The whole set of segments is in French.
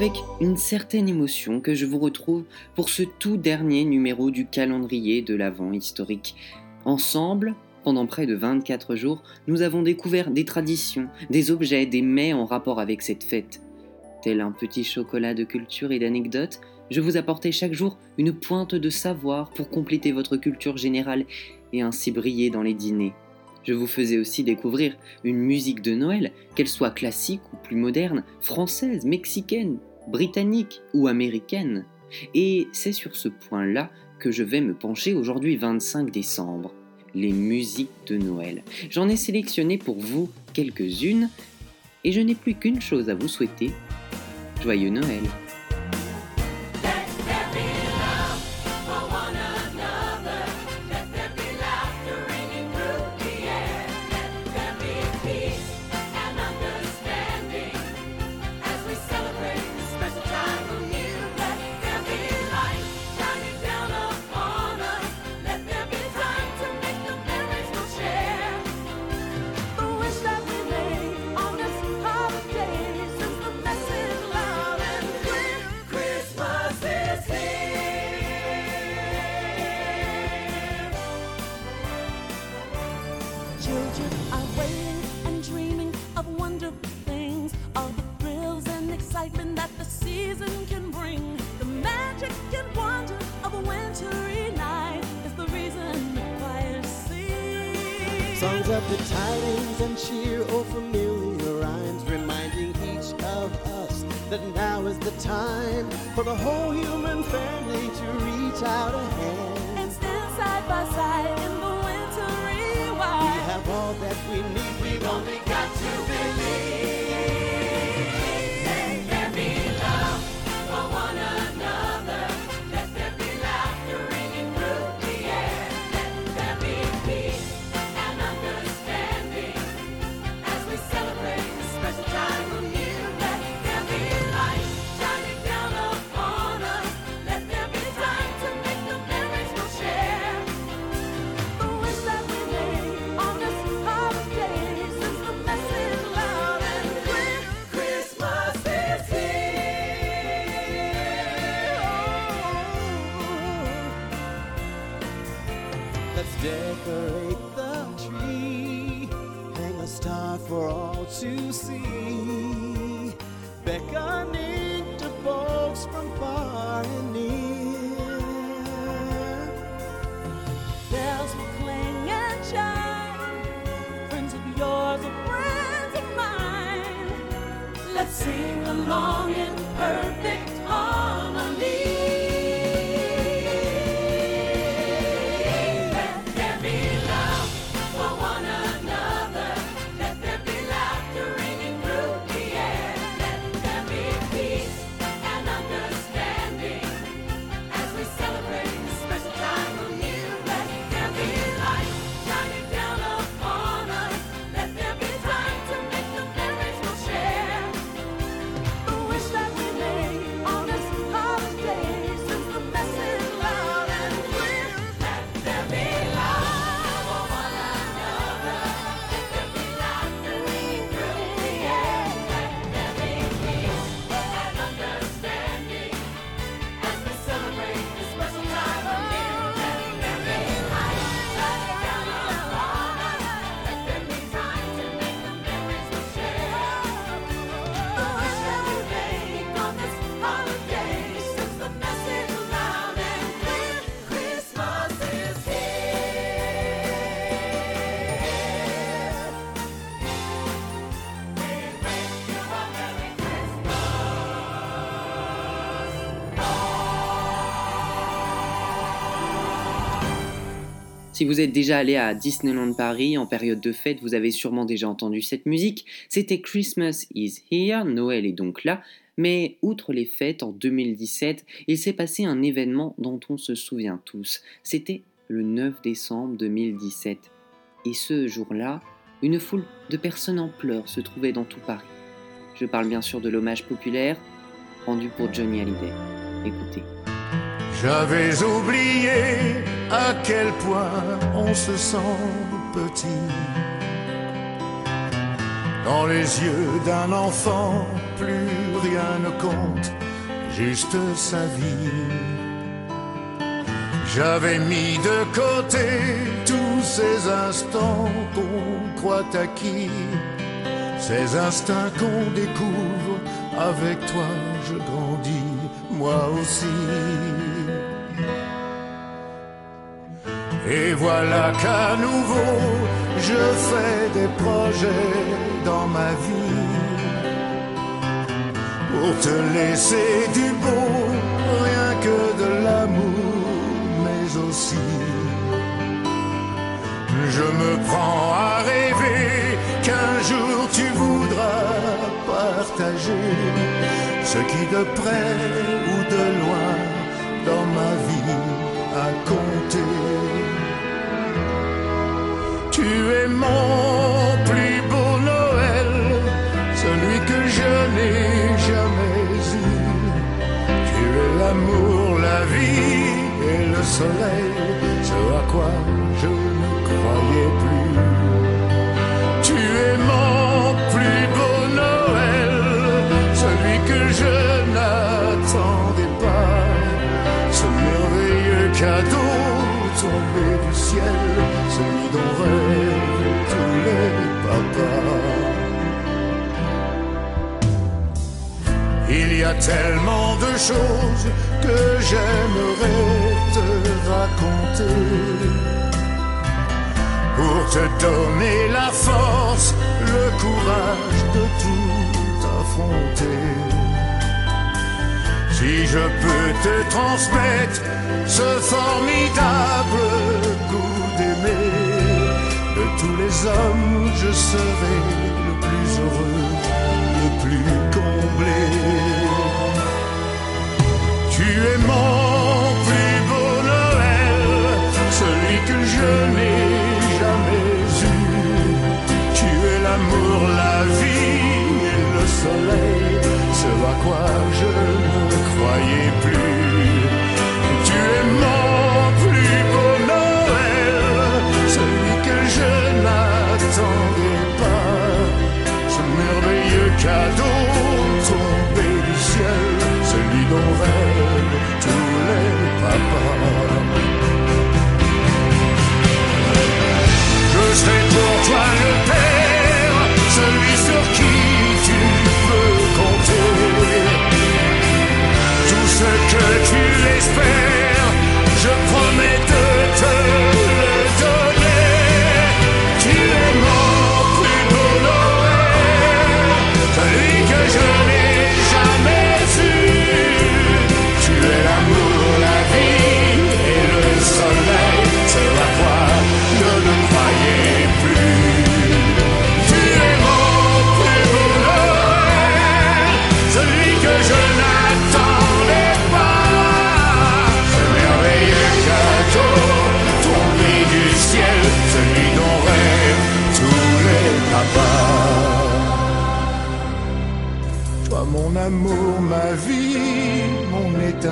Avec une certaine émotion que je vous retrouve pour ce tout dernier numéro du calendrier de l'Avent historique. Ensemble, pendant près de 24 jours, nous avons découvert des traditions, des objets, des mets en rapport avec cette fête. Tel un petit chocolat de culture et d'anecdotes, je vous apportais chaque jour une pointe de savoir pour compléter votre culture générale et ainsi briller dans les dîners. Je vous faisais aussi découvrir une musique de Noël, qu'elle soit classique ou plus moderne, française, mexicaine, britannique ou américaine. Et c'est sur ce point-là que je vais me pencher aujourd'hui 25 décembre. Les musiques de Noël. J'en ai sélectionné pour vous quelques-unes et je n'ai plus qu'une chose à vous souhaiter. Joyeux Noël Songs of the tidings and cheer, oh familiar rhymes, reminding each of us that now is the time for the whole human family to reach out a hand and stand side by side in the wintry wild. We have all that we need. Decorate the tree, hang a star for all to see, beckoning to folks from far and near. Bells will clang and chime, friends of yours or friends of mine. Let's sing along in perfect Si vous êtes déjà allé à Disneyland Paris en période de fête, vous avez sûrement déjà entendu cette musique. C'était Christmas is here, Noël est donc là. Mais outre les fêtes, en 2017, il s'est passé un événement dont on se souvient tous. C'était le 9 décembre 2017. Et ce jour-là, une foule de personnes en pleurs se trouvait dans tout Paris. Je parle bien sûr de l'hommage populaire rendu pour Johnny Hallyday. Écoutez. J'avais oublié à quel point on se sent petit dans les yeux d'un enfant plus rien ne compte, juste sa vie. J'avais mis de côté tous ces instants qu'on croit acquis, ces instincts qu'on découvre, avec toi je grandis, moi aussi. Et voilà qu'à nouveau, je fais des projets dans ma vie pour te laisser du beau, rien que de l'amour, mais aussi. Je me prends à rêver qu'un jour tu voudras partager ce qui de près ou de loin dans ma vie a compté. Tu es mon plus beau Noël, celui que je n'ai jamais eu. Tu es l'amour, la vie et le soleil, ce à quoi tellement de choses que j'aimerais te raconter pour te donner la force, le courage de tout affronter. Si je peux te transmettre ce formidable goût d'aimer, de tous les hommes, je serai le plus heureux, le plus comblé. Tu es mon plus beau Noël, celui que je n'ai jamais eu. Tu es l'amour, la vie et le soleil,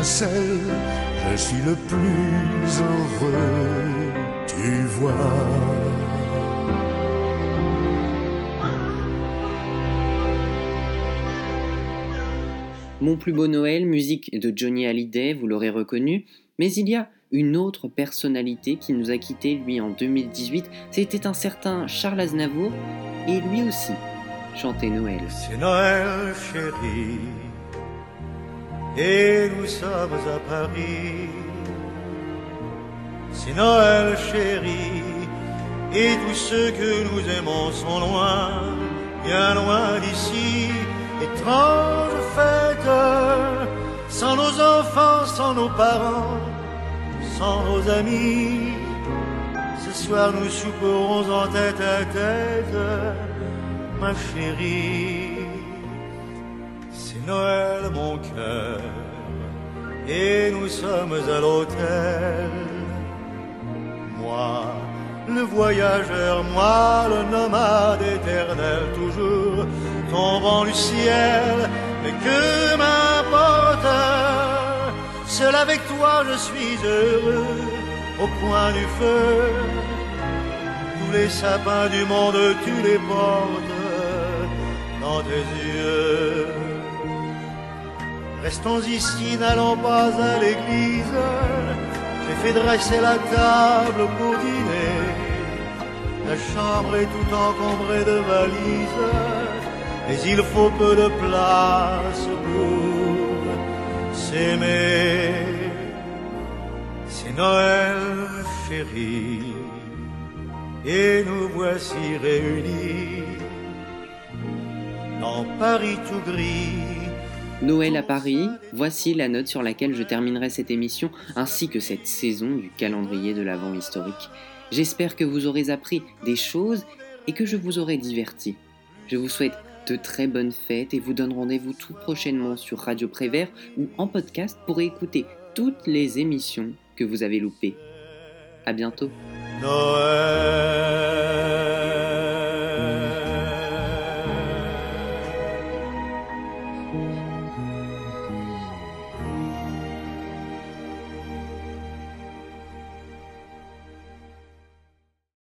étincelle, je suis le plus heureux, tu vois. Mon plus beau Noël, musique de Johnny Hallyday, vous l'aurez reconnu, mais il y a une autre personnalité qui nous a quittés, lui, en 2018. C'était un certain Charles Aznavour, et lui aussi chantait Noël. C'est Noël, chérie, et nous sommes à Paris. C'est Noël, chérie, et tous ceux que nous aimons sont loin, bien loin d'ici. Étrange fête, sans nos enfants, sans nos parents, sans nos amis. Ce soir nous souperons en tête à tête ma chérie. Noël, mon cœur, et nous sommes à l'hôtel. Moi, le voyageur, moi, le nomade éternel, toujours tombant du ciel, mais que m'importe, seul avec toi je suis heureux, au coin du feu. Tous les sapins du monde, tu les portes dans tes yeux. Restons ici, n'allons pas à l'église. J'ai fait dresser la table pour dîner. La chambre est tout encombrée de valises. Mais il faut peu de place pour s'aimer. C'est Noël, chérie, et nous voici réunis dans Paris tout gris. Noël à Paris, voici la note sur laquelle je terminerai cette émission ainsi que cette saison du calendrier de l'Avent historique. J'espère que vous aurez appris des choses et que je vous aurai diverti. Je vous souhaite de très bonnes fêtes et vous donne rendez-vous tout prochainement sur Radio Prévert ou en podcast pour écouter toutes les émissions que vous avez loupées. À bientôt. Noël.